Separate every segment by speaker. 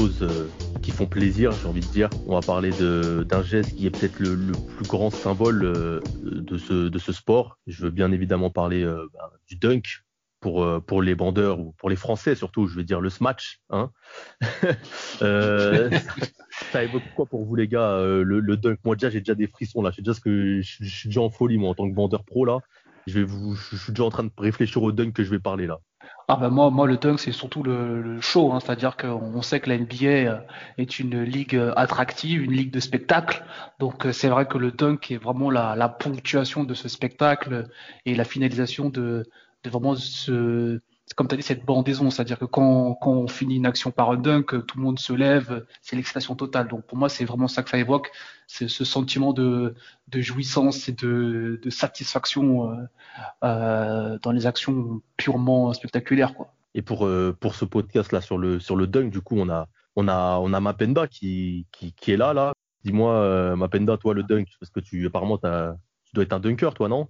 Speaker 1: Euh, qui font plaisir, j'ai envie de dire. On va parler d'un geste qui est peut-être le, plus grand symbole euh, de, ce, sport. Je veux bien évidemment parler euh, bah, du dunk pour, les bandeurs ou pour les Français surtout, je veux dire le smash. Hein ça évoque quoi pour vous les gars le, dunk? Moi déjà j'ai déjà des frissons là, déjà ce que je, suis déjà en folie moi en tant que bandeur pro là. Je, vais vous, je suis déjà en train de réfléchir au dunk que je vais parler là.
Speaker 2: Ah ben moi, moi le dunk c'est surtout le, show, hein. c'est-à-dire qu'on sait que la NBA euh, est une ligue euh, attractive, une ligue de spectacle, donc euh, c'est vrai que le dunk est vraiment la, ponctuation de ce spectacle et la finalisation de, de vraiment ce, comme tu as dit, cette bandaison, c'est-à-dire que quand, on finit une action par un dunk, tout le monde se lève, c'est l'excitation totale. Donc pour moi, c'est vraiment ça que ça évoque, c'est ce sentiment de, jouissance et de, satisfaction euh, euh, dans les actions purement spectaculaires.
Speaker 1: Et pour, euh, pour ce podcast-là sur le, sur le dunk, du coup, on a, on a, on a Mapenda qui, qui, qui est là. là. Dis-moi, Mapenda, toi, le dunk, parce que tu, apparemment, tu dois être un dunker, toi, non?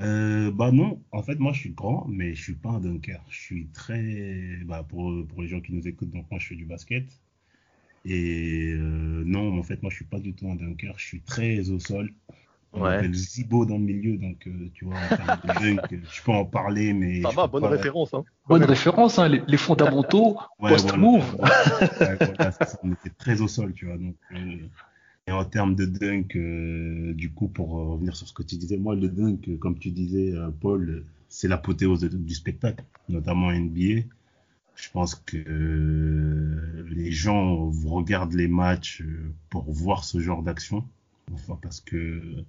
Speaker 3: Euh, bah non, en fait moi je suis grand, mais je suis pas un dunker. Je suis très, bah pour, pour les gens qui nous écoutent, donc moi je fais du basket. Et euh, non, en fait moi je suis pas du tout un dunker. Je suis très au sol. On ouais. Zibo dans le milieu, donc euh, tu vois, dunk, je peux en parler, mais.
Speaker 1: Ça va, bonne référence. Hein.
Speaker 2: Bonne référence, hein, les, les fondamentaux, post-move.
Speaker 3: Ouais, on était très au sol, tu vois. Donc, euh, et en termes de dunk, euh, du coup, pour revenir sur ce que tu disais, moi, le dunk, euh, comme tu disais, euh, Paul, c'est l'apothéose du spectacle, notamment NBA. Je pense que les gens regardent les matchs pour voir ce genre d'action, parce que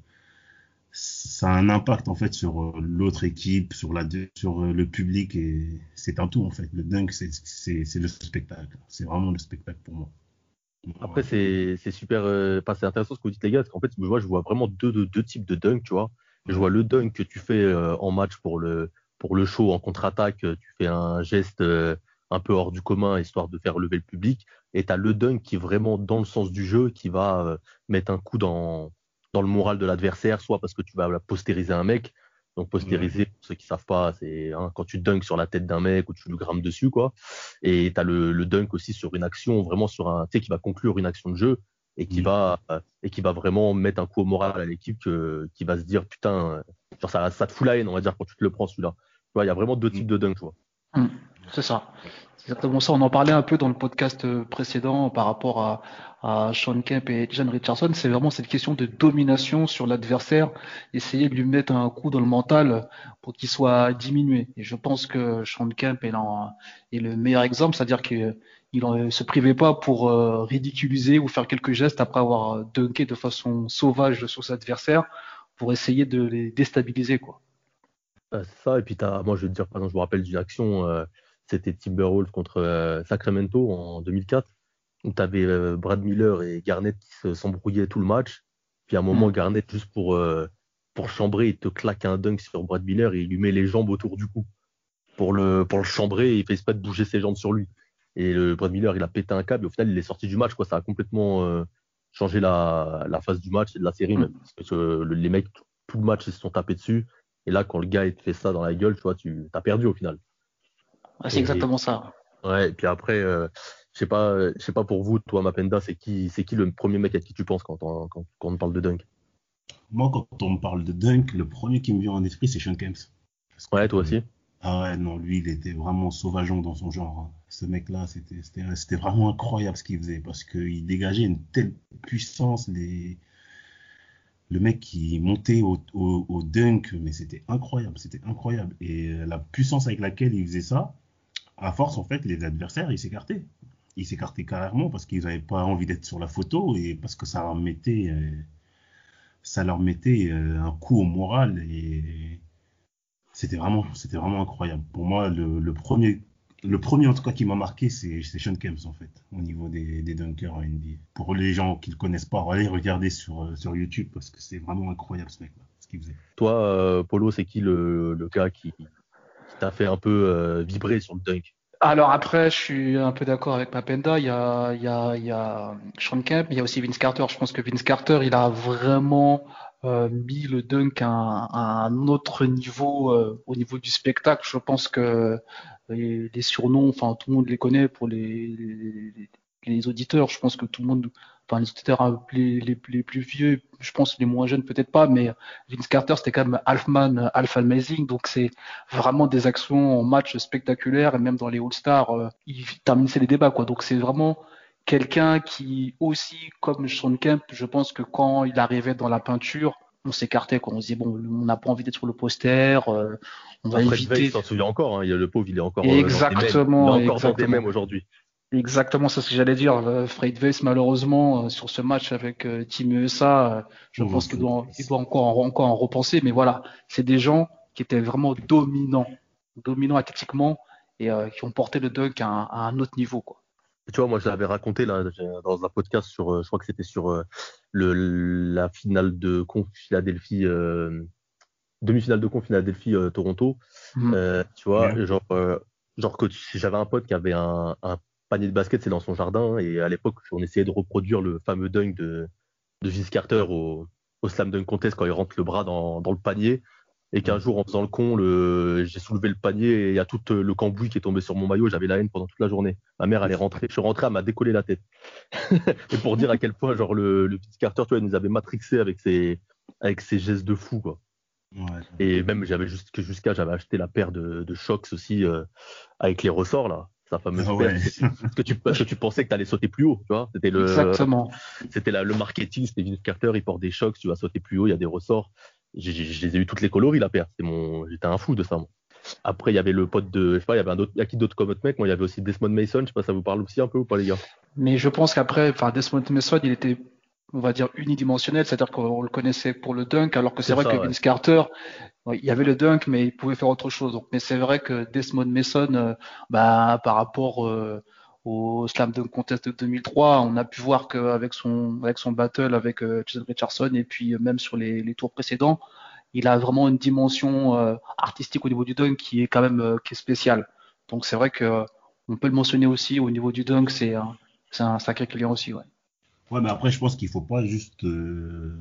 Speaker 3: ça a un impact en fait sur l'autre équipe, sur la sur le public et c'est un tout en fait. Le dunk, c'est le spectacle, c'est vraiment le spectacle pour moi.
Speaker 1: Après, c'est super, euh, c'est intéressant ce que vous dites, les gars, parce qu'en fait, moi, je vois vraiment deux, deux, deux, types de dunk, tu vois. Je vois le dunk que tu fais euh, en match pour le, pour le show, en contre-attaque, euh, tu fais un geste un peu hors du commun, histoire de faire lever le public. Et tu as le dunk qui est vraiment dans le sens du jeu, qui va mettre un coup dans, dans le moral de l'adversaire, soit parce que tu vas postériser un mec, donc postériser, pour ceux qui savent pas, c'est hein, quand tu dunks sur la tête d'un mec ou tu lui grammes dessus, quoi. Et tu as le, le, dunk aussi sur une action, vraiment sur un, tu sais, qui va conclure une action de jeu et qui va et qui va vraiment mettre un coup au moral à l'équipe qui va se dire putain, genre ça, ça te fout la haine, on va dire quand tu te le prends celui-là. Tu vois, il y a vraiment deux types de dunk, tu vois.
Speaker 2: Mmh. C'est ça. C'est exactement ça. On en parlait un peu dans le podcast euh, précédent par rapport à, à Sean Kemp et John Richardson. C'est vraiment cette question de domination sur l'adversaire, essayer de lui mettre un coup dans le mental pour qu'il soit diminué. Et je pense que Sean Kemp est, le meilleur exemple, c'est-à-dire qu'il ne se privait pas pour euh, ridiculiser ou faire quelques gestes après avoir dunké de façon sauvage sur ses adversaires pour essayer de les déstabiliser. quoi.
Speaker 1: Euh, ça, et puis moi je veux dire, par exemple, je me rappelle d'une action c'était Timberwolves contre euh, Sacramento en 2004, où tu avais euh, Brad Miller et Garnett qui s'embrouillaient tout le match. Puis à un moment, mm. Garnett, juste pour, euh, pour chambrer, il te claque un dunk sur Brad Miller et il lui met les jambes autour du cou. Pour le, pour le chambrer, il fait pas de bouger ses jambes sur lui. Et le Brad Miller, il a pété un câble et au final, il est sorti du match. Quoi. Ça a complètement changé la, la phase du match et de la série même. Parce que les mecs, tout le match, ils se sont tapés dessus. Et là, quand le gars il te fait ça dans la gueule, tu vois, tu as perdu au final
Speaker 2: c'est exactement ça.
Speaker 1: Ouais, et puis après, euh, je sais pas, je sais pas pour vous, toi, Mapenda, c'est qui, c'est qui le premier mec à qui tu penses quand on, quand, on parle de dunk?
Speaker 3: Moi, quand on me parle de dunk, le premier qui me vient en esprit, c'est Sean Kemp.
Speaker 1: Ouais, toi aussi?
Speaker 3: Ah ouais, non, lui, il était vraiment sauvageant dans son genre. Hein. Ce mec-là, c'était, c'était, vraiment incroyable ce qu'il faisait parce qu'il dégageait une telle puissance. Les... Le mec qui montait au, au, au dunk, mais c'était incroyable, c'était incroyable. Et euh, la puissance avec laquelle il faisait ça, à force, en fait, les adversaires, ils s'écartaient. Ils s'écartaient carrément parce qu'ils n'avaient pas envie d'être sur la photo et parce que ça leur mettait, euh, ça leur mettait euh, un coup au moral. Et, c'était vraiment, c'était vraiment incroyable. Pour moi, le, premier, le premier en tout cas qui m'a marqué, c'est Sean Kemps en fait, au niveau des, dunkers en NBA. Pour les gens qui le connaissent pas, allez regarder sur, euh, sur YouTube parce que c'est vraiment incroyable ce mec-là, ce qu'il faisait.
Speaker 1: Toi, Polo, c'est qui le gars qui, t'a fait un peu euh, vibrer sur le dunk
Speaker 2: alors après, je suis un peu d'accord avec Mapenda. Il y a, il y a, il y a Sean Kemp, il y a aussi Vince Carter. Je pense que Vince Carter, il a vraiment euh, mis le dunk à, un autre niveau euh, au niveau du spectacle. Je pense que les, surnoms, enfin tout le monde les connaît pour les, auditeurs. Je pense que tout le monde, enfin les auditeurs les, les, plus vieux, je pense les moins jeunes peut-être pas, mais Vince Carter c'était quand même Halfman, Half Amazing, donc c'est vraiment des actions en match spectaculaires et même dans les All-Stars, euh, il termine les débats quoi. Donc c'est vraiment quelqu'un qui aussi, comme Sean Kemp, je pense que quand il arrivait dans la peinture, on s'écartait quand on se disait bon, on n'a pas envie d'être sur le poster, euh, on va Après, éviter.
Speaker 1: s'en souvient encore, hein, il y a le pauvre, il est encore
Speaker 2: exactement,
Speaker 1: euh, dans il est encore exactement. dans mêmes aujourd'hui.
Speaker 2: Exactement, c'est ce que j'allais dire. Euh, Fred Weiss, malheureusement, sur ce match avec Team USA, je pense qu'il doit, il doit encore, en, encore en repenser. Mais voilà, c'est des gens qui étaient vraiment dominants, dominants athlétiquement et qui ont porté le dunk à un, à un autre niveau. Quoi.
Speaker 1: Tu vois, moi, je l'avais raconté là, dans un podcast sur, euh, je crois que c'était sur euh, le, la finale de conf Philadelphie, euh, demi-finale de conf Philadelphie Toronto. Mmh. tu vois, genre, genre que j'avais un pote qui avait un, un panier de basket, c'est dans son jardin, et à l'époque, on essayait de reproduire le fameux dunk de, de Vince Carter au, au slam dunk contest quand il rentre le bras dans, dans le panier et qu'un jour en faisant le con, le... j'ai soulevé le panier et il y a tout euh, le cambouis qui est tombé sur mon maillot, j'avais la haine pendant toute la journée. Ma mère elle est rentrée, je suis rentré, elle m'a décollé la tête. et pour dire à quel point genre le, le petit Carter, tu vois, il nous avait matrixé avec ses avec ses gestes de fou quoi. Ouais. Et même j'avais juste jusqu'à j'avais acheté la paire de, de Shox aussi euh, avec les ressorts là sa fameuse ah ouais. parce que tu parce que tu pensais que tu allais sauter plus haut tu vois c'était le
Speaker 2: exactement
Speaker 1: c'était le marketing c'était Vince Carter il porte des chocs tu vas sauter plus haut il y a des ressorts je les ai eu toutes les coloris la paire. C'est mon, j'étais un fou de ça. Moi. Après, il y avait le pote de, je sais pas, il y avait un autre, il y a qui d'autres comme autre mec? Moi, il y avait aussi Desmond Mason. Je sais pas, ça vous parle aussi un peu ou pas, les gars?
Speaker 2: Mais je pense qu'après, enfin, Desmond Mason, il était, on va dire, unidimensionnel, c'est-à-dire qu'on le connaissait pour le dunk, alors que c'est vrai que Vince Carter, il y avait le dunk, mais il pouvait faire autre chose. Donc, mais c'est vrai que Desmond Mason, euh, bah, par rapport euh, au Slam Dunk Contest de 2003, on a pu voir qu'avec son, avec son battle avec euh, Jason Richardson et puis euh, même sur les, les, tours précédents, il a vraiment une dimension artistique au niveau du dunk qui est quand même qui est spéciale. Donc c'est vrai que on peut le mentionner aussi au niveau du dunk, c'est un, un sacré client aussi. Ouais.
Speaker 3: Ouais, mais après je pense qu'il faut pas juste le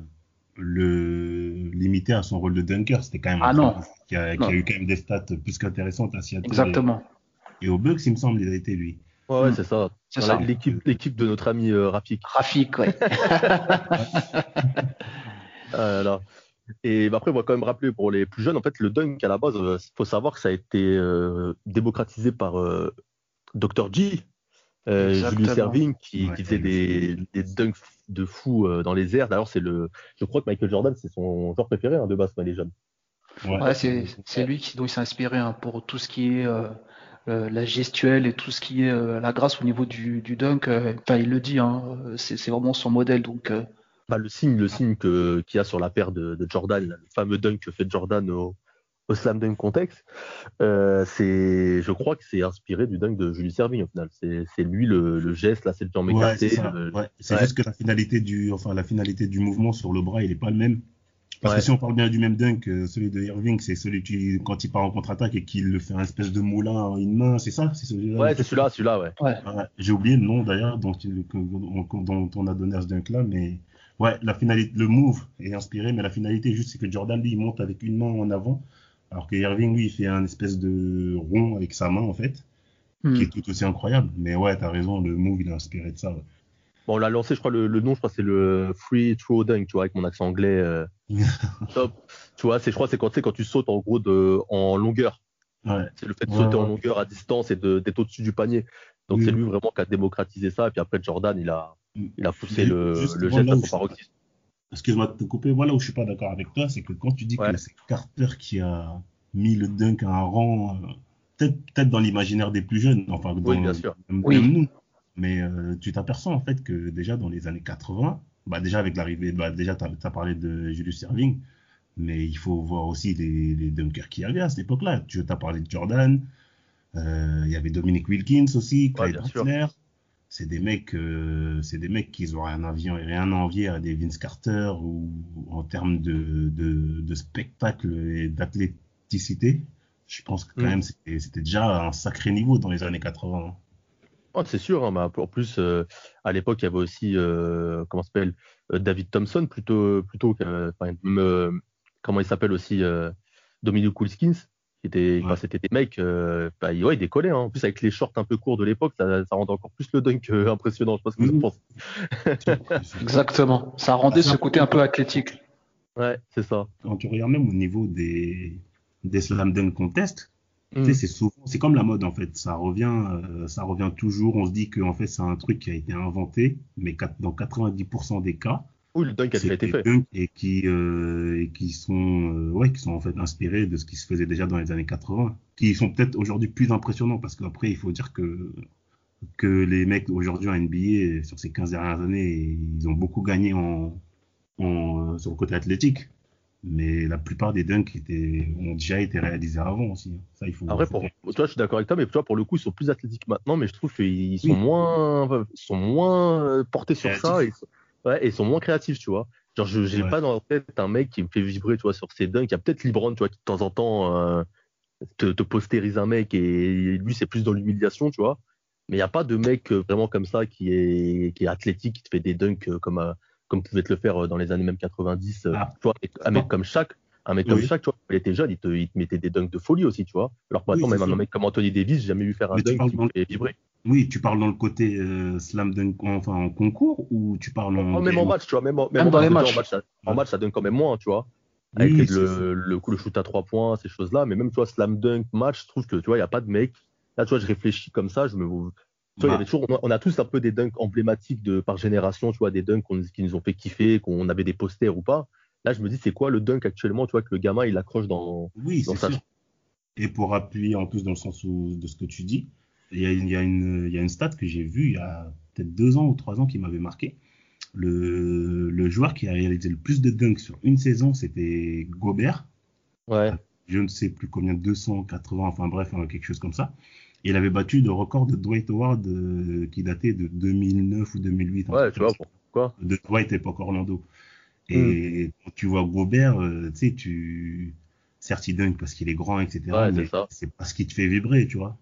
Speaker 3: limiter à son rôle de dunker. C'était quand même
Speaker 2: ah
Speaker 3: un
Speaker 2: non.
Speaker 3: Qui, a, qui a, eu quand même des stats plus qu'intéressantes à
Speaker 2: Seattle. Exactement.
Speaker 3: Et, et au Bucks, il me semble, il a été lui.
Speaker 1: Ouais, c'est ça. L'équipe, l'équipe de notre ami euh, Rafik.
Speaker 2: Rafik, ouais.
Speaker 1: euh, Et bah, après, on va quand même rappeler pour les plus jeunes, en fait, le dunk à la base, il euh, faut savoir que ça a été euh, démocratisé par euh, Dr. G, euh, Julius Erving, qui, ouais, qui faisait des, des dunks de fou dans les airs. D'ailleurs, c'est le, je crois que Michael Jordan, c'est son joueur préféré hein, de base, les jeunes.
Speaker 2: Ouais, ouais c'est, c'est lui qui, dont il s'est inspiré hein, pour tout ce qui est euh, la gestuelle et tout ce qui est euh, la grâce au niveau du, du dunk. Euh, enfin, il le dit, hein, c'est, c'est vraiment son modèle. Donc,
Speaker 1: bah, le signe, le signe que, qu'il y a sur la paire de, de Jordan, le fameux dunk que fait Jordan au, au slam dunk contexte, euh, c'est, je crois que c'est inspiré du dunk de Julius Erving au final. C'est, c'est lui le, le, geste, là, c'est le jambes
Speaker 3: ouais, c'est, ouais. c'est juste que la finalité du, enfin la finalité du mouvement sur le bras, il est pas le même. Parce ouais. que si on parle bien du même dunk, euh, celui de Irving, c'est celui qui, quand il part en contre-attaque et qu'il fait un espèce de moulin en une main, c'est ça?
Speaker 1: C'est celui-là? Ouais, c'est celui-là, celui-là, ouais.
Speaker 2: ouais.
Speaker 3: ouais J'ai oublié le nom d'ailleurs dont, dont, on a donné à ce dunk-là, mais ouais, la finalité, le move est inspiré, mais la finalité, juste, c'est que Jordan, lui, il monte avec une main en avant, alors que Irving, lui, il fait un espèce de rond avec sa main, en fait, mm. qui est tout aussi incroyable. Mais ouais, t'as raison, le move, il est inspiré de ça, ouais.
Speaker 1: Bon, on l'a lancé, je crois, le, le nom, je crois, c'est le Free Throw Dunk, tu vois, avec mon accent anglais. Euh, top. Tu vois, c'est, je crois, c'est quand, quand tu sautes en gros de, en longueur.
Speaker 3: Ouais.
Speaker 1: C'est le fait de ouais, sauter ouais. en longueur à distance et de, d'être au-dessus du panier. Donc, oui. c'est lui vraiment qui a démocratisé ça. Et puis après, Jordan, il a, il a poussé le, le geste à son paroxysme.
Speaker 3: Excuse-moi de te couper. Voilà où je suis pas d'accord avec toi, c'est que quand tu dis que c'est Carter qui a mis le dunk à un rang, euh, peut-être, dans l'imaginaire des plus jeunes, enfin, dans,
Speaker 1: oui, bien sûr.
Speaker 3: Même,
Speaker 2: oui.
Speaker 3: nous mais euh, tu t'aperçois en fait que déjà dans les années 80, bah déjà avec l'arrivée, bah déjà tu as, parlé de Julius Erving, Mais il faut voir aussi les, les dunkers qui avaient à cette époque-là. Tu as parlé de Jordan, euh, il y avait Dominic Wilkins aussi, Clyde
Speaker 1: Ouais,
Speaker 3: C'est des mecs, euh, c'est des mecs qui ont rien à envier, rien à envier à des Vince Carter ou en termes de, de, de spectacle et d'athléticité. Je pense que quand
Speaker 1: Mm.
Speaker 3: même c'était c'était déjà un sacré niveau dans les années 80.
Speaker 1: Ouais, c'est sûr, hein, mais en plus, euh, à l'époque, il y avait aussi, euh, comment s'appelle, euh, David Thompson, plutôt, plutôt même, comment il s'appelle aussi, euh, Dominic Enfin, c'était des mecs, euh, bah, ils- ouais, ils décollaient, hein. En plus, avec les shorts un peu courts de l'époque, ça, ça rendait encore plus le dunk euh, impressionnant. Je sais pas ce que vous en
Speaker 3: Mhm.
Speaker 1: pensez.
Speaker 2: Exactement. Ça rendait ce côté un peu athlétique.
Speaker 1: Ouais, c'est ça.
Speaker 3: Quand tu regardes même au niveau des, des slam dunk contests,
Speaker 1: Mm.
Speaker 3: tu sais, c'est souvent, c'est comme la mode en fait. Ça revient, euh, ça revient toujours. On se dit que en fait c'est un truc qui a été inventé, mais dans 90% des cas,
Speaker 1: Oui, le dunk a déjà été fait.
Speaker 3: dunks et qui euh, et qui sont euh, ouais qui sont en fait inspirés de ce qui se faisait déjà dans les années 80, qui sont peut-être aujourd'hui plus impressionnants parce qu'après il faut dire que que les mecs aujourd'hui en NBA sur ces 15 dernières années, ils ont beaucoup gagné en, en euh, sur le côté athlétique. Mais la plupart des dunks étaient, ont déjà été réalisés avant aussi. Ça, il faut.
Speaker 1: Après, pour, toi, je suis d'accord avec toi, mais tu vois, pour le coup, ils sont plus athlétiques maintenant, mais je trouve qu'ils sont
Speaker 3: Oui.
Speaker 1: moins, sont moins portés sur ça et. Ouais, et ils sont moins créatifs, tu vois. Genre, je j'ai
Speaker 3: Ouais.
Speaker 1: pas dans la tête un mec qui me fait vibrer, tu vois, sur ses dunks. Il y a peut-être Libron, tu vois, qui de temps en temps euh, te, te postérise un mec et lui, c'est plus dans l'humiliation, tu vois. Mais il n'y a pas de mec euh, vraiment comme ça qui est, qui est athlétique, qui te fait des dunks euh, comme, euh, comme pouvait te le faire dans les années même 90. euh,
Speaker 3: Ah.
Speaker 1: tu vois, un mec comme Shaq, un mec comme
Speaker 3: Oui.
Speaker 1: Shaq, tu vois, quand il était jeune, il te, il te mettait des dunks de folie aussi, tu vois. Alors que maintenant,
Speaker 3: Oui,
Speaker 1: même un mec comme Anthony Davis, j'ai jamais vu faire un
Speaker 3: Mais
Speaker 1: dunk qui me fait vibrer.
Speaker 3: Oui, tu parles dans le côté euh, slam dunk, enfin en concours ou tu parles en.
Speaker 1: Oh, même en match, tu vois, même, en- même
Speaker 2: Même
Speaker 1: en
Speaker 2: dans les
Speaker 1: match, déjà,
Speaker 2: matchs.
Speaker 1: En match, ça, en
Speaker 3: Ouais.
Speaker 1: match, ça donne quand même moins, tu vois. Avec
Speaker 3: Oui,
Speaker 1: le, le, coup, le shoot à trois points, ces choses-là. Mais même, tu vois, slam dunk, match, je trouve que, tu vois, il n'y a pas de mec. Là, tu vois, je réfléchis comme ça, je me. Tu vois, il y
Speaker 3: Bah,
Speaker 1: avait toujours, on a- on a tous un peu des dunks emblématiques de, par génération, tu vois, des dunks qu'on- qui nous ont fait kiffer, qu'on avait des posters ou pas. Là, je me dis, c'est quoi le dunk actuellement, tu vois, que le gamin, il accroche dans.
Speaker 3: Oui,
Speaker 1: dans
Speaker 3: c'est
Speaker 1: sa-
Speaker 3: sûr. Et pour appuyer en plus dans le sens où, de ce que tu dis, il y a, une- il y a une, il y a une stat que j'ai vue il y a peut-être deux ans ou trois ans qui m'avait marqué. Le, le joueur qui a réalisé le plus de dunks sur une saison, c'était Gobert.
Speaker 1: Ouais.
Speaker 3: Je ne sais plus combien, 280, enfin bref, hein, quelque chose comme ça. Et il avait battu le record de Dwight Howard euh, qui datait de 2009 ou 2008. un
Speaker 1: Ouais, tu vois, pourquoi?
Speaker 3: De Dwight époque Orlando. Et quand tu vois Gobert, euh, tu sais, tu. Certes, il dunk parce qu'il est grand, etc.
Speaker 1: Ouais, c'est
Speaker 3: mais
Speaker 1: ça.
Speaker 3: c'est pas ce qui te fait vibrer, tu vois.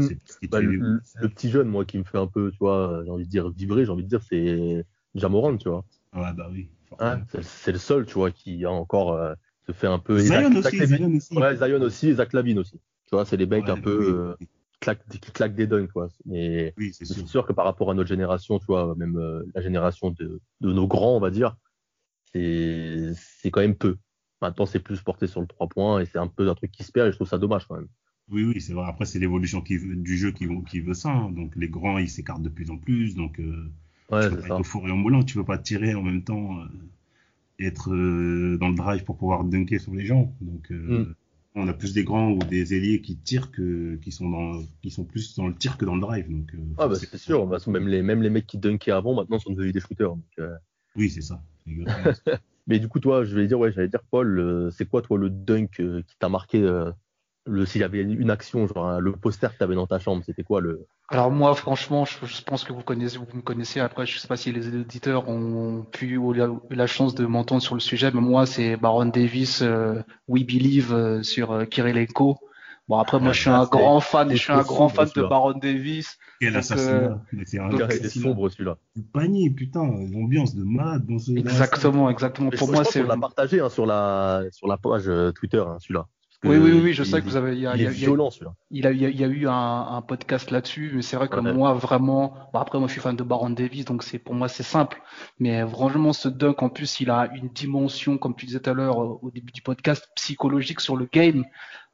Speaker 3: Te
Speaker 1: Bah, le, petit jeune, moi, qui me fait un peu, tu vois, j'ai envie de dire vibrer, j'ai envie de dire, c'est Jamorant, tu vois.
Speaker 3: Ouais, bah oui.
Speaker 1: Hein, c'est le seul, tu vois, qui a encore euh, se fait un peu.
Speaker 3: Zion
Speaker 1: Zach- Zach
Speaker 3: aussi,
Speaker 1: Levine.
Speaker 3: Zion aussi.
Speaker 1: Ouais, Zion aussi et Zach Lavine aussi. Tu vois, c'est les mecs
Speaker 3: Ouais,
Speaker 1: un peu
Speaker 3: oui,
Speaker 1: euh, qui, claquent, qui claquent des dunks, quoi. Mais
Speaker 3: oui, c'est sûr.
Speaker 1: sûr. que par rapport à notre génération, tu vois, même euh, la génération de, de nos grands, on va dire, c'est c'est quand même peu. Maintenant, c'est plus porté sur le 3 points et c'est un peu un truc qui se perd et je trouve ça dommage quand même.
Speaker 3: Oui, oui, c'est vrai. Après, c'est l'évolution qui du jeu qui, qui veut ça. hein. Donc, les grands, ils s'écartent de plus en plus. Donc, euh,
Speaker 1: Ouais,
Speaker 3: tu peux pas être au four et au moulin. Tu peux pas tirer en même temps, euh, être euh, dans le drive pour pouvoir dunker sur les gens. Donc, euh,
Speaker 1: Mm.
Speaker 3: on a plus des grands ou des ailiers qui tirent que qui sont dans qui sont plus dans le tir que dans le drive. Donc,
Speaker 1: Ah, bah,
Speaker 3: c'est-
Speaker 1: sûr. Façon, même les, même les mecs qui dunkaient avant, maintenant, sont devenus des shooters. donc,
Speaker 3: Oui, c'est ça.
Speaker 1: Mais du coup, toi, je vais dire, ouais, j'allais dire, Paul, c'est quoi, toi, le dunk qui t'a marqué le, S'il y avait une action, genre hein, le poster que tu avais dans ta chambre, c'était quoi le?
Speaker 2: Alors moi, franchement, je, je pense que vous connaissez, vous me connaissez. Après, je sais pas si les auditeurs ont pu ou la, la chance de m'entendre sur le sujet, mais moi, c'est Baron Davis, euh, We Believe euh, sur euh, Kirilenko. Bon, après, moi,
Speaker 1: Ouais,
Speaker 2: je suis un grand fan,
Speaker 1: c'est
Speaker 2: je suis un grand fan de. Baron Davis.
Speaker 3: Quel
Speaker 2: Donc,
Speaker 3: assassinat. Mais c'est
Speaker 1: sombre celui-là.
Speaker 3: Du panier, putain, l'ambiance de malade dans ce.
Speaker 2: Exactement, exactement. Pour moi,
Speaker 1: je pense
Speaker 2: c'est.
Speaker 1: qu'on l'a partagé hein, sur, la, sur la page euh, Twitter, hein, celui-là.
Speaker 2: Oui,
Speaker 1: que
Speaker 2: oui, oui, oui, je
Speaker 1: il-
Speaker 2: sais que vous avez. il y a-
Speaker 1: Il
Speaker 2: il
Speaker 1: est violent celui-là.
Speaker 2: Il, a, il, y a, eu un, un podcast là-dessus, mais c'est vrai que
Speaker 1: Ouais.
Speaker 2: moi, vraiment, bon, après, moi, je suis fan de Baron Davis, donc c'est pour moi, c'est simple. Mais vraiment, ce dunk, en plus, il a une dimension, comme tu disais tout à l'heure euh, au début du podcast, psychologique sur le game.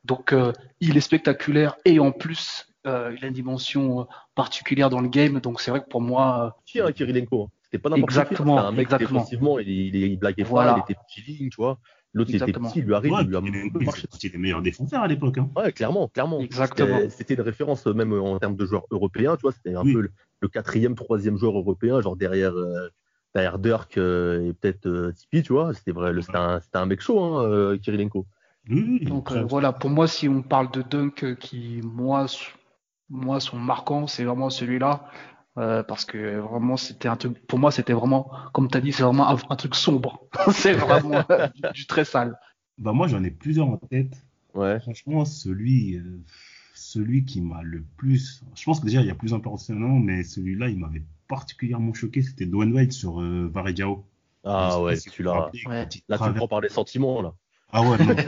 Speaker 2: Donc, euh, il est spectaculaire et en plus, euh, il a une dimension euh, particulière dans le game. Donc, c'est vrai que pour moi,
Speaker 1: Qui, hein, Kirilenko hein. C'était pas n'importe qui. hein.
Speaker 2: Exactement,
Speaker 1: C'était un mec
Speaker 2: exactement.
Speaker 1: défensivement, il, il, il blaguait
Speaker 2: Voilà.
Speaker 1: pas, il était chilling, tu vois. L'autre, il était petit, il lui arrive,
Speaker 3: Ouais,
Speaker 1: il lui a marché
Speaker 3: partie des meilleurs défenseurs à l'époque. Hein.
Speaker 1: Ouais, clairement, clairement.
Speaker 2: Exactement.
Speaker 1: C'était- C'était une référence euh, même en termes de joueurs européens, tu vois. C'était un
Speaker 3: Oui.
Speaker 1: peu le, le quatrième, troisième joueur européen, genre derrière, euh, derrière Dirk et peut-être Tipeee, tu vois. C'était vrai, c'était un, un, mec chaud, hein, Kirilenko.
Speaker 2: Donc voilà, pour moi, si on parle de dunk qui, moi, moi sont marquants, c'est vraiment celui-là. Euh, parce que vraiment c'était un truc pour moi c'était vraiment comme tu as dit c'est vraiment un, truc sombre. C'est vraiment du, très sale.
Speaker 3: Bah moi j'en ai plusieurs en tête.
Speaker 1: Ouais.
Speaker 3: Franchement celui euh, celui qui m'a le plus je pense que déjà il y a plus impressionnant mais celui-là il m'avait particulièrement choqué. C'était Dwayne White sur euh,
Speaker 1: ah ouais tu l'as là tu prends par les sentiments là.
Speaker 3: Ah ouais non.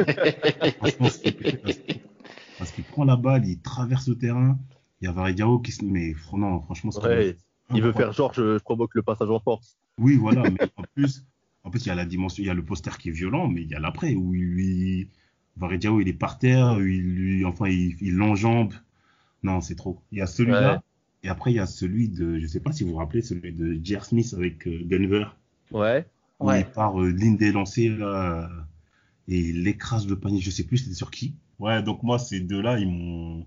Speaker 3: Parce qu'il prend la balle il traverse le terrain il y a Varidiao qui se. Mais non, franchement,
Speaker 1: ouais, il veut faire genre, je, provoque le passage en force.
Speaker 3: Oui, voilà, mais en plus, en plus, il y a la dimension, il y a le poster qui est violent, mais il y a l'après où il lui. Varidiao, il est par terre, il lui, enfin, il l'enjambe. Non, c'est trop. Il y a celui-là. Et après, il y a celui de, je sais pas si vous vous rappelez, celui de J.R. Smith avec euh, Denver.
Speaker 1: Ouais.
Speaker 3: Où
Speaker 1: ouais.
Speaker 3: il part euh, ligne des lancers, là, et il écrase le panier, je sais plus c'était sur qui. Ouais, donc moi, ces deux-là, ils m'ont,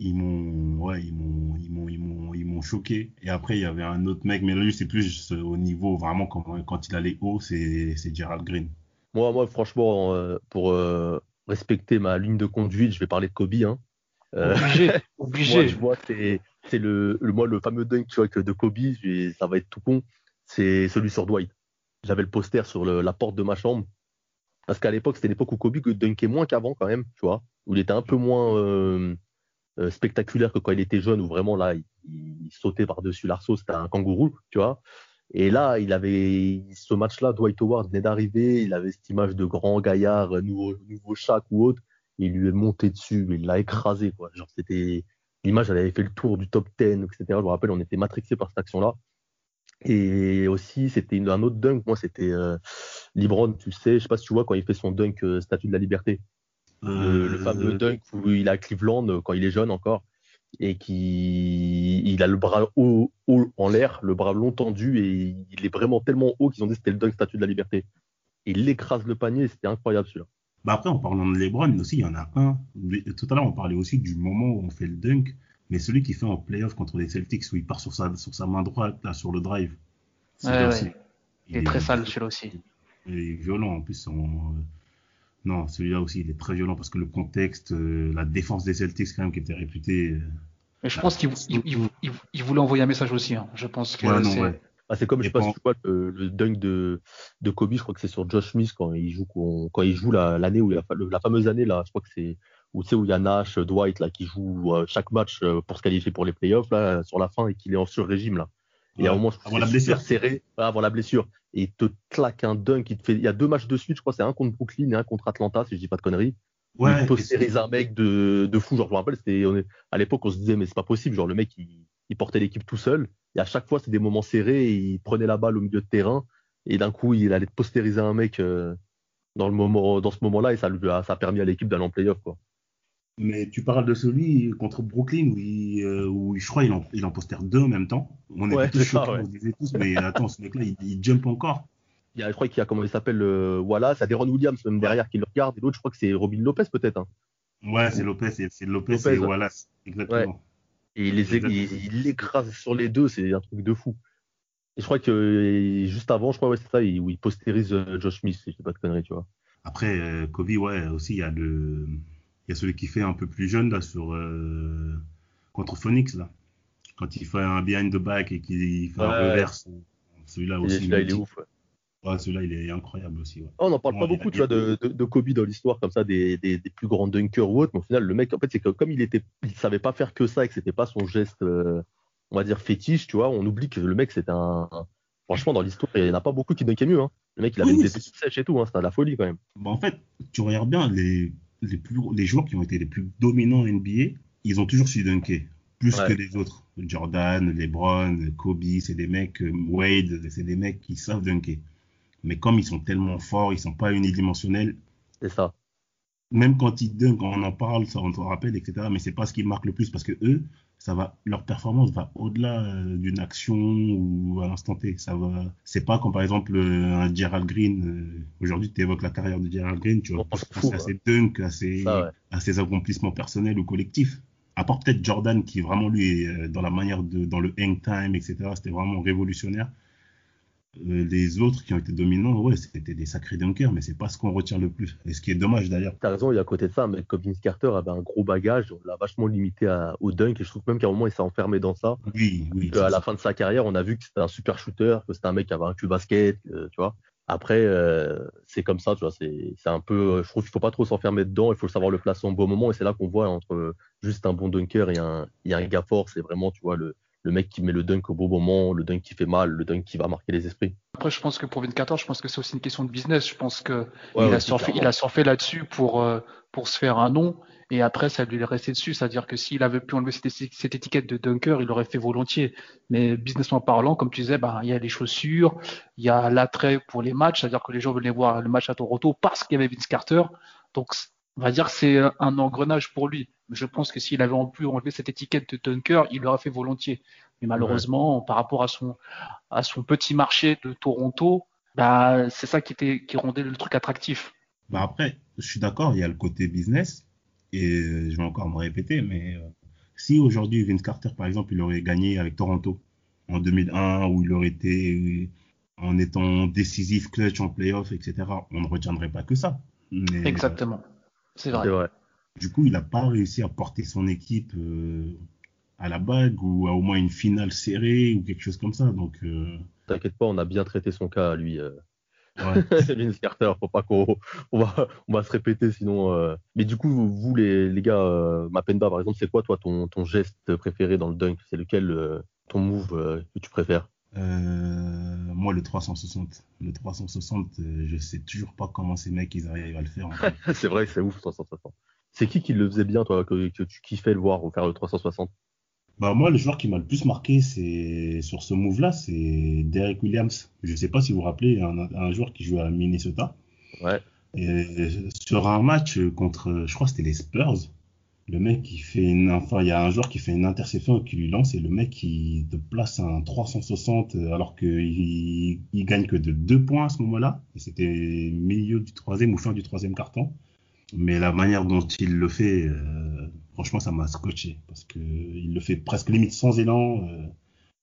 Speaker 3: ils m'ont ouais ils m'ont ils m'ont ils m'ont ils m'ont choqué. Et après il y avait un autre mec mais là lui c'est plus au niveau vraiment quand, quand il allait haut c'est c'est Gerald Green.
Speaker 1: Moi moi franchement euh, pour euh, respecter ma ligne de conduite je vais parler de Kobe hein.
Speaker 2: Euh, obligé obligé.
Speaker 1: je vois c'est c'est le, le, moi le fameux dunk tu vois, de Kobe ça va être tout con. C'est celui sur Dwight. J'avais le poster sur le, la porte de ma chambre. Parce qu'à l'époque c'était l'époque où Kobe dunkait moins qu'avant quand même tu vois. Où il était un peu moins euh, spectaculaire que quand il était jeune, où vraiment là, il, sautait par-dessus l'arceau, c'était un kangourou, tu vois. Et là, il avait ce match-là, Dwight Howard venait d'arriver, il avait cette image de grand gaillard, euh, nouveau, nouveau ou autre, il lui est monté dessus, il l'a écrasé, quoi. Genre, c'était, l'image, elle avait fait le tour du top 10, etc. Je me rappelle, on était matrixé par cette action-là. Et aussi, c'était un autre dunk, moi, c'était euh, Libron, tu sais, je sais pas si tu vois, quand il fait son dunk Statue de la Liberté le, fameux euh, dunk où il a Cleveland euh, quand il est jeune encore et qui il a le bras haut, en l'air, le bras long tendu et il est vraiment tellement haut qu'ils ont dit que c'était le dunk statue de la liberté. il écrase le panier, c'était incroyable celui-là.
Speaker 3: Bah après, en parlant de LeBron aussi, il y en a un. Tout à l'heure, on parlait aussi du moment où on fait le dunk, mais celui qui fait en playoff contre les Celtics où il part sur sa, sur sa main droite, là, sur le drive.
Speaker 2: Ouais, Il, est, très sale celui-là aussi.
Speaker 3: Il est violent en plus. Non, celui-là aussi, il est très violent parce que le contexte, euh, la défense des Celtics, quand même, qui était réputée. Euh,
Speaker 2: Mais je pense qu'il il, voulait envoyer un message aussi. Hein. Je pense que
Speaker 1: c'est. Ah, c'est comme, je sais pas si tu vois, le, dunk de, de Kobe, je crois que c'est sur Josh Smith quand il joue, quand, il joue l'année où la, la fameuse année là, je crois que c'est où, où il y a Nash, Dwight là, qui joue euh, chaque match pour se qualifier pour les playoffs là, sur la fin et qu'il est en sur-régime là. Et à un moment,
Speaker 3: avant la blessure.
Speaker 1: serré, avant la blessure et il te claque un dunk. Il, te fait... il y a deux matchs de suite, je crois, c'est un contre Brooklyn et un contre Atlanta, si je dis pas de conneries.
Speaker 3: Ouais,
Speaker 1: il postérise un mec de, de fou. Genre, je me rappelle, c'était, on est... à l'époque, on se disait, mais c'est pas possible. Genre, le mec, il, il portait l'équipe tout seul. Et à chaque fois, c'est des moments serrés. il prenait la balle au milieu de terrain. Et d'un coup, il allait postériser un mec euh, dans, le moment, dans ce moment-là. Et ça, lui a, ça a permis à l'équipe d'aller en playoff. Quoi.
Speaker 3: Mais tu parles de celui contre Brooklyn où, il, euh, où je crois il en, il en postère deux en même temps. On était
Speaker 1: ouais,
Speaker 3: tous
Speaker 1: choqués,
Speaker 3: on disait tous, mais attends, ce mec-là, il, il jump encore.
Speaker 1: Il y a, je crois qu'il y a, comment il s'appelle, euh, Wallace, il y a Deron Williams même derrière qui le regarde, et l'autre, je crois que c'est Robin Lopez peut-être. Hein.
Speaker 3: Ouais, c'est Lopez, c'est Lopez, Lopez, et Wallace, exactement. Ouais.
Speaker 1: Et il les il l'écrase sur les deux, c'est un truc de fou. Et je crois que juste avant, je crois, ouais, c'est ça, où il postérise euh, Josh Smith, si je sais pas de conneries, tu vois.
Speaker 3: Après, euh, Kobe, ouais, aussi, il y a le, il y a celui qui fait un peu plus jeune, là, sur, euh, contre Phoenix, là. Quand il fait un behind the back et qu'il fait ouais. un reverse. Celui-là aussi.
Speaker 1: Celui-là, il est ouf, ouais.
Speaker 3: Ouais, celui-là, il est incroyable aussi. Ouais.
Speaker 1: Oh, on n'en parle pas beaucoup, tu vois, de, de, de, Kobe dans l'histoire, comme ça, des, des, des, plus grands dunkers ou autres. Mais au final, le mec, en fait, c'est que comme il était, il savait pas faire que ça et que c'était pas son geste, euh, on va dire, fétiche, tu vois, on oublie que le mec, c'était un, franchement, dans l'histoire, il n'y en a pas beaucoup qui dunkaient mieux, hein. Le mec, il avait oui, des sèches et tout, hein. C'était de la folie, quand même.
Speaker 3: Bah, en fait, tu regardes bien les, les plus, les joueurs qui ont été les plus dominants NBA, ils ont toujours su dunker. Plus ouais. que les autres. Jordan, LeBron, Kobe, c'est des mecs, euh, Wade, c'est des mecs qui savent dunker mais comme ils sont tellement forts, ils sont pas unidimensionnels.
Speaker 1: C'est ça.
Speaker 3: Même quand ils dunk, on en parle, ça on te rappelle, etc. Mais c'est pas ce qui marque le plus parce que eux, ça va, leur performance va au-delà euh, d'une action ou à l'instant T. Ça va, c'est pas comme par exemple euh, un Gerald Green. Euh, Aujourd'hui, tu évoques la carrière de Gerald Green, tu vois, à ses dunks, à ses, ça, ouais. à ses accomplissements personnels ou collectifs. À part peut-être Jordan qui vraiment lui est dans la manière de, dans le hang time, etc. C'était vraiment révolutionnaire Euh, les autres qui ont été dominants, ouais, c'était des sacrés dunkers, mais c'est pas ce qu'on retient le plus. Et ce qui est dommage d'ailleurs.
Speaker 1: T'as raison, il y a à côté de ça, mais Vince Carter avait un gros bagage, on l'a vachement limité au dunk, et je trouve même qu'à un moment, il s'est enfermé dans ça.
Speaker 3: Oui, oui.
Speaker 1: À la fin de sa carrière, on a vu que c'était un super shooter, que c'était un mec qui avait un cul basket, tu vois. Après, euh, c'est comme ça, tu vois, c'est un peu. Je trouve qu'il faut pas trop s'enfermer dedans, il faut savoir le placer au bon moment, et c'est là qu'on voit entre juste un bon dunker et un, et un gars fort, c'est vraiment, tu vois, le, le mec qui met le dunk au bon moment, le dunk qui fait mal, le dunk qui va marquer les esprits.
Speaker 2: Après, je pense que pour 24 je pense que c'est aussi une question de business. Je pense que il, a surfé, il, a surfé, là-dessus pour euh, pour se faire un nom, et après ça lui est resté dessus. C'est-à-dire que s'il avait pu enlever cette, cette, étiquette de dunker, il l'aurait fait volontiers. Mais businessment parlant, comme tu disais, bah, il y a les chaussures, il y a l'attrait pour les matchs, c'est-à-dire que les gens venaient voir le match à Toronto parce qu'il y avait Vince Carter. Donc, on va dire que c'est un engrenage pour lui je pense que s'il avait pu enlever cette étiquette de Dunker, il l'aurait fait volontiers. Mais malheureusement, par rapport à son, à son petit marché de Toronto, bah, c'est ça qui, était, qui rendait le truc attractif.
Speaker 3: Bah après, je suis d'accord, il y a le côté business, et je vais encore me répéter, mais euh, si aujourd'hui Vince Carter, par exemple, il aurait gagné avec Toronto en 2001, où il aurait été en étant décisif, clutch en playoff, etc., on ne retiendrait pas que ça.
Speaker 2: Exactement, c'est vrai.
Speaker 3: Du coup, il n'a pas réussi à porter son équipe euh, à la bague ou à au moins une finale serrée ou quelque chose comme ça. Donc, euh,
Speaker 1: t'inquiète pas, on a bien traité son cas, lui. Euh. Ouais. Vince Carter, faut pas qu'on on va, on va se répéter sinon. Mais du coup, vous les, les gars, Mapenda par exemple, c'est quoi toi ton, ton geste préféré dans le dunk? C'est lequel ton move que tu préfères?
Speaker 3: Moi, le 360. Le 360, je sais toujours pas comment ces mecs ils arrivent à le faire.
Speaker 1: c'est vrai, c'est ouf 360. C'est qui qui le faisait bien, toi, que, tu kiffais le voir faire le 360
Speaker 3: bah moi, le joueur qui m'a le plus marqué, c'est sur ce move-là, c'est Derek Williams. Je ne sais pas si vous vous rappelez, un, un joueur qui jouait à Minnesota.
Speaker 1: Ouais.
Speaker 3: Et sur un match contre, je crois que c'était les Spurs, le mec qui fait une, enfin, il y a un joueur qui fait une interception et qui lui lance, et le mec qui te place un 360 alors qu'il il gagne que de deux points à ce moment-là. Et c'était milieu du troisième ou fin du troisième carton. Mais la manière dont il le fait, euh, franchement, ça m'a scotché. Parce qu'il le fait presque limite sans élan. Euh,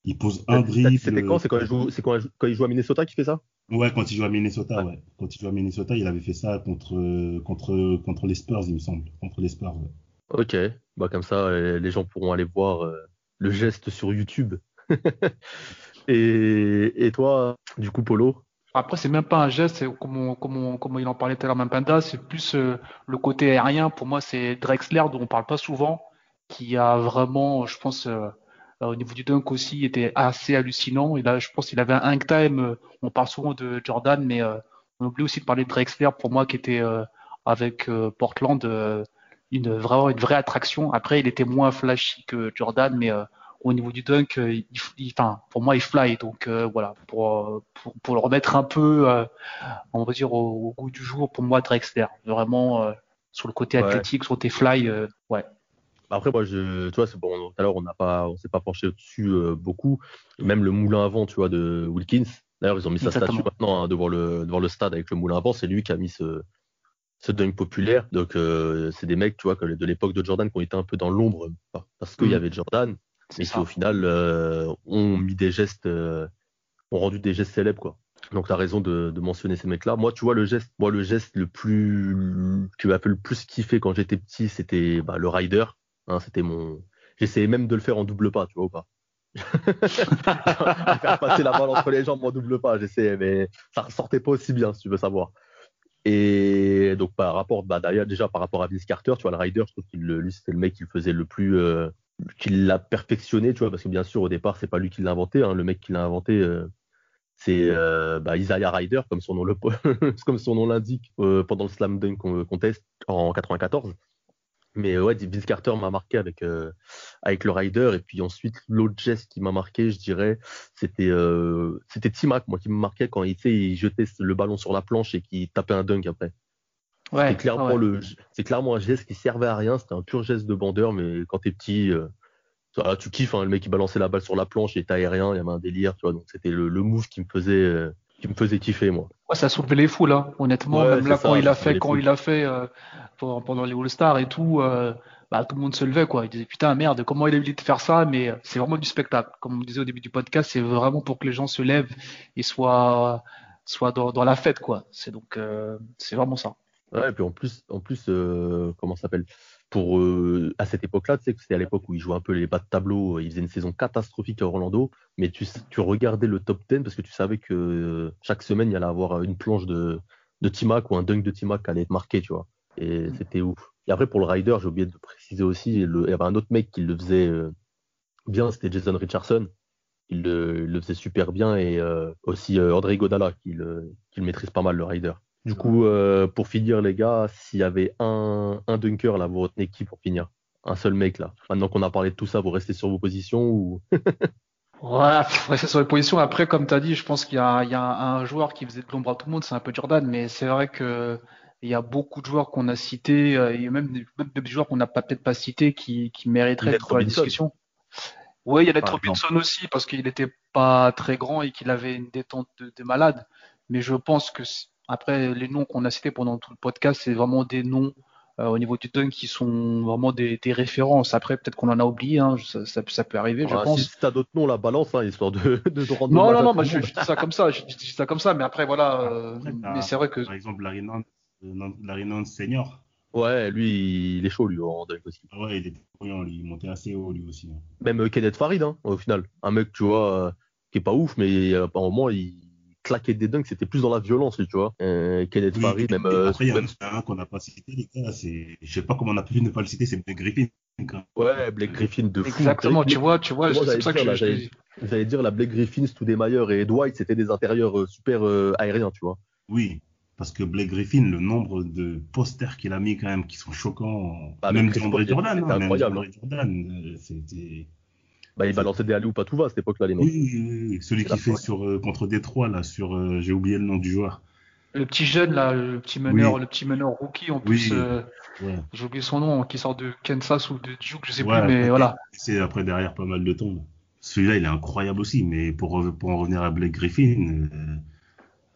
Speaker 3: il pose un dribble.
Speaker 1: C'était quand? C'est quand, il joue, quand, quand il joue à Minnesota qu'il fait ça?
Speaker 3: Ouais, quand il joue à Minnesota, ouais. Quand il joue à Minnesota, il avait fait ça contre, contre, contre les Spurs, il me semble. Contre les Spurs,
Speaker 1: Ok, bah comme ça, les gens pourront aller voir euh, le geste sur YouTube. et, et toi, du coup, Polo,
Speaker 2: après, c'est même pas un geste, comme, il en parlait tout à l'heure, Panda, c'est plus euh, le côté aérien. Pour moi, c'est Drexler, dont on parle pas souvent, qui a vraiment, je pense, euh, au niveau du dunk aussi, était assez hallucinant. Et là, je pense qu'il avait un hang time. Euh, on parle souvent de Jordan, mais on oublie aussi de parler de Drexler, pour moi, qui était avec Portland une, vraiment une vraie attraction. Après, il était moins flashy que Jordan, mais au niveau du dunk, euh, il, enfin, pour moi, il fly. Donc euh, voilà, pour, pour, le remettre un peu, euh, on va dire, au, goût du jour, pour moi, Drexler. Vraiment, sur le côté athlétique, sur tes fly, ouais.
Speaker 1: Après, moi, je, tu vois, c'est bon. Tout à l'heure, on n'a pas, on s'est pas penché dessus beaucoup. Même le moulin avant, tu vois, de Wilkins. D'ailleurs, ils ont mis sa statue maintenant hein, devant le devant le stade avec le moulin avant. C'est lui qui a mis ce ce dunk populaire. Donc, c'est des mecs, tu vois, de l'époque de Jordan qui ont été un peu dans l'ombre parce qu'il y mm. avait Jordan mais qui au final euh, ont mis des gestes, euh, ont rendu des gestes célèbres quoi. Donc tu as raison de, de, mentionner ces mecs-là. Moi, tu vois le geste, moi le geste le plus qui m'a fait le plus kiffer quand j'étais petit, c'était bah, le rider. Hein, c'était mon, j'essayais même de le faire en double pas, tu vois ou pas faire passer la balle entre les jambes en double pas, j'essayais, mais ça ressortait pas aussi bien, si tu veux savoir. Et donc par rapport, bah, d'ailleurs déjà par rapport à Vince Carter, tu vois le rider, je trouve qu'il lui c'était le mec qui le faisait le plus euh, qu'il l'a perfectionné, tu vois, parce que bien sûr au départ c'est pas lui qui l'a inventé, hein. le mec qui l'a inventé euh, c'est euh, bah, Isaiah Ryder comme son nom l'indique euh, pendant le slam dunk contest en 94. Mais ouais, Vince Carter m'a marqué avec avec le Ryder et puis ensuite l'autre geste qui m'a marqué, je dirais, c'était c'était Timac moi qui me marquait quand il, il jetait le ballon sur la planche et qui tapait un dunk après. Ouais, c'est clairement le, c'est clairement un geste qui servait à rien. C'était un pur geste de bandeur, mais quand t'es petit, euh, tu kiffes. Hein, le mec qui balançait la balle sur la planche, il était aérien, il y avait un délire, tu vois. Donc c'était le, le, move qui me faisait, euh, qui me faisait kiffer, moi.
Speaker 2: Ouais, ça a soulevé les foules, hein. honnêtement. même là, quand il a fait, quand il a fait pendant les All-Stars et tout, euh, bah, tout le monde se levait, quoi. Il disait putain, merde, comment il a eu de faire ça Mais c'est vraiment du spectacle. Comme on disait au début du podcast, c'est vraiment pour que les gens se lèvent et soient, soient dans, dans la fête, quoi. C'est donc, euh, c'est vraiment ça.
Speaker 1: Ouais, et puis en plus, en plus, euh, comment ça s'appelle? Pour euh, à cette époque-là, tu sais que c'était à l'époque où il jouait un peu les bas de tableau, il faisait une saison catastrophique à Orlando, mais tu, tu regardais le top 10 parce que tu savais que euh, chaque semaine il allait avoir une planche de, de Timac ou un dunk de Timac qui allait être marqué, tu vois. Et mm. c'était ouf. Et après pour le rider, j'ai oublié de préciser aussi, il y avait un autre mec qui le faisait euh, bien, c'était Jason Richardson. Il le, le, faisait super bien et aussi André Godala qui le, qui le maîtrise pas mal le rider. Du coup, euh, pour finir, les gars, s'il y avait un, un dunker là, vous retenez qui pour finir? Un seul mec là. Maintenant qu'on a parlé de tout ça, vous restez sur vos positions ou?
Speaker 2: Ouais, rester sur les positions. Après, comme tu as dit, je pense qu'il y, y, a un joueur qui faisait de l'ombre à tout le monde, c'est un peu Jordan, mais c'est vrai que il y a beaucoup de joueurs qu'on a cités, euh, et même, même des joueurs qu'on n'a peut-être pas cités qui, qui mériteraient d'être dans la discussion. Oui, il y a Ned Robinson aussi, parce qu'il n'était pas très grand et qu'il avait une détente de, de malade. Mais je pense que après, les noms qu'on a cités pendant tout le podcast, c'est vraiment des noms euh, au niveau du dunk qui sont vraiment des, des références. Après, peut-être qu'on en a oublié, hein, ça, ça, ça, peut arriver, je pense.
Speaker 1: Si tu as d'autres noms, la balance, hein, histoire de, de,
Speaker 2: rendre. Non, non, non, bah, je, je, dis ça comme ça, je, je, dis ça comme ça, mais après, voilà. Euh, mais c'est vrai que.
Speaker 3: Par exemple, Larry Nance, Larry Nance senior.
Speaker 1: Ouais, lui, il est chaud, lui, en dunk aussi.
Speaker 3: Ah ouais, il est brillant, lui, il montait assez haut, lui aussi. Hein.
Speaker 1: Même euh, Kenneth Farid, hein, au final. Un mec, tu vois, euh, qui est pas ouf, mais euh, à un moment, il claquer des dunks, c'était plus dans la violence, tu vois. Euh, Kenneth oui, même.
Speaker 3: Euh, après, il y a un qu'on n'a pas cité, les gars. C'est, je sais pas comment on a pu ne pas le citer, c'est Blake Griffin.
Speaker 1: Ouais, Blake Griffin de
Speaker 2: fou. Exactement, tu vois, tu vois, c'est ça que là,
Speaker 1: je. J'allais dire la Blake Griffin, Stoudemire et Dwight, c'était des intérieurs euh, super euh, aériens, tu vois.
Speaker 3: Oui, parce que Blake Griffin, le nombre de posters qu'il a mis quand même qui sont choquants, bah, même André Jordan, hein, incroyable. Même Jordan, c'était
Speaker 1: bah, il balançait des ou pas tout va à cette époque-là, les mecs.
Speaker 3: Oui, oui, oui. celui qui fait sur, euh, contre Détroit, là, sur, euh, j'ai oublié le nom du joueur.
Speaker 2: Le petit jeune, là, le petit meneur, le petit meneur rookie, en plus, euh, ouais. j'ai oublié son nom, qui sort de Kansas ou de Duke, je sais plus, mais voilà.
Speaker 3: C'est après derrière pas mal de temps. Celui-là, il est incroyable aussi, mais pour, pour en revenir à Blake Griffin,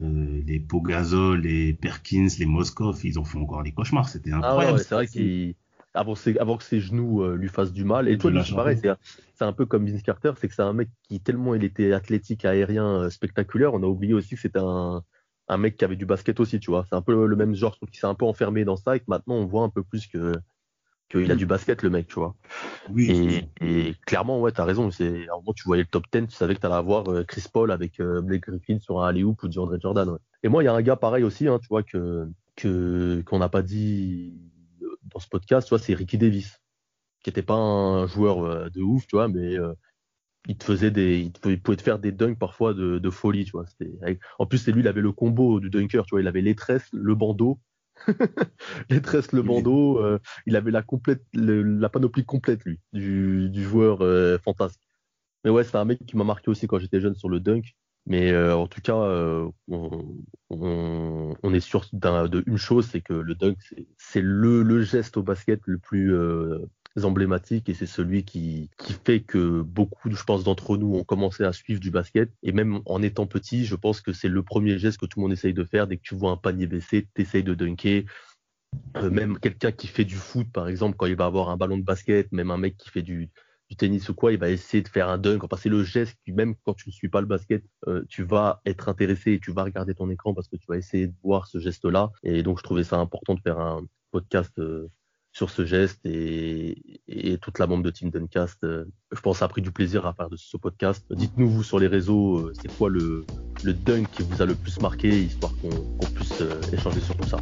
Speaker 3: euh, les Pogazol, les Perkins, les Moskov, ils ont fait encore des cauchemars. C'était incroyable. Ah
Speaker 1: ouais, c'est vrai qu'il avant, avant, que ses genoux euh, lui fassent du mal. Et toi, c'est pareil, c'est un peu comme Vince Carter, c'est que c'est un mec qui, tellement il était athlétique, aérien, euh, spectaculaire, on a oublié aussi que c'était un, un mec qui avait du basket aussi, tu vois. C'est un peu le même genre, qui s'est un peu enfermé dans ça et que maintenant on voit un peu plus que qu'il a du basket, le mec, tu vois. Oui. Et, et clairement, ouais, t'as raison. C'est, à un moment, tu voyais le top 10, tu savais que t'allais avoir euh, Chris Paul avec Blake Griffin sur un alley-oop ou DeAndre Jordan, ouais. Et moi, il y a un gars pareil aussi, hein, tu vois, que, que, qu'on n'a pas dit dans ce podcast, tu vois, c'est Ricky Davis, qui était pas un joueur euh, de ouf, tu vois, mais euh, il te faisait des, il, pouvait te faire des dunks parfois de, de folie, tu vois. En plus, c'est lui, il avait le combo du dunker, tu vois, il avait les tresses, le bandeau, les tresses, le bandeau, euh, il avait la complète, le, la panoplie complète lui, du, du joueur fantastique. Mais ouais, c'est un mec qui m'a marqué aussi quand j'étais jeune sur le dunk. Mais euh, en tout cas, euh, on, on, est sûr de une chose, c'est que le dunk, c'est le, le, geste au basket le plus euh, emblématique et c'est celui qui, qui fait que beaucoup, je pense, d'entre nous ont commencé à suivre du basket. Et même en étant petit, je pense que c'est le premier geste que tout le monde essaye de faire. Dès que tu vois un panier baissé, t'essayes de dunker. Même quelqu'un qui fait du foot, par exemple, quand il va avoir un ballon de basket, même un mec qui fait du, du tennis ou quoi, il va essayer de faire un dunk. Enfin, c'est le geste même quand tu ne suis pas le basket, euh, tu vas être intéressé et tu vas regarder ton écran parce que tu vas essayer de voir ce geste-là. Et donc, je trouvais ça important de faire un podcast euh, sur ce geste et, toute la bande de Team Duncast, euh, je pense, a pris du plaisir à faire de ce podcast. Dites-nous, vous, sur les réseaux, c'est quoi le, dunk qui vous a le plus marqué, histoire qu'on puisse échanger sur tout ça.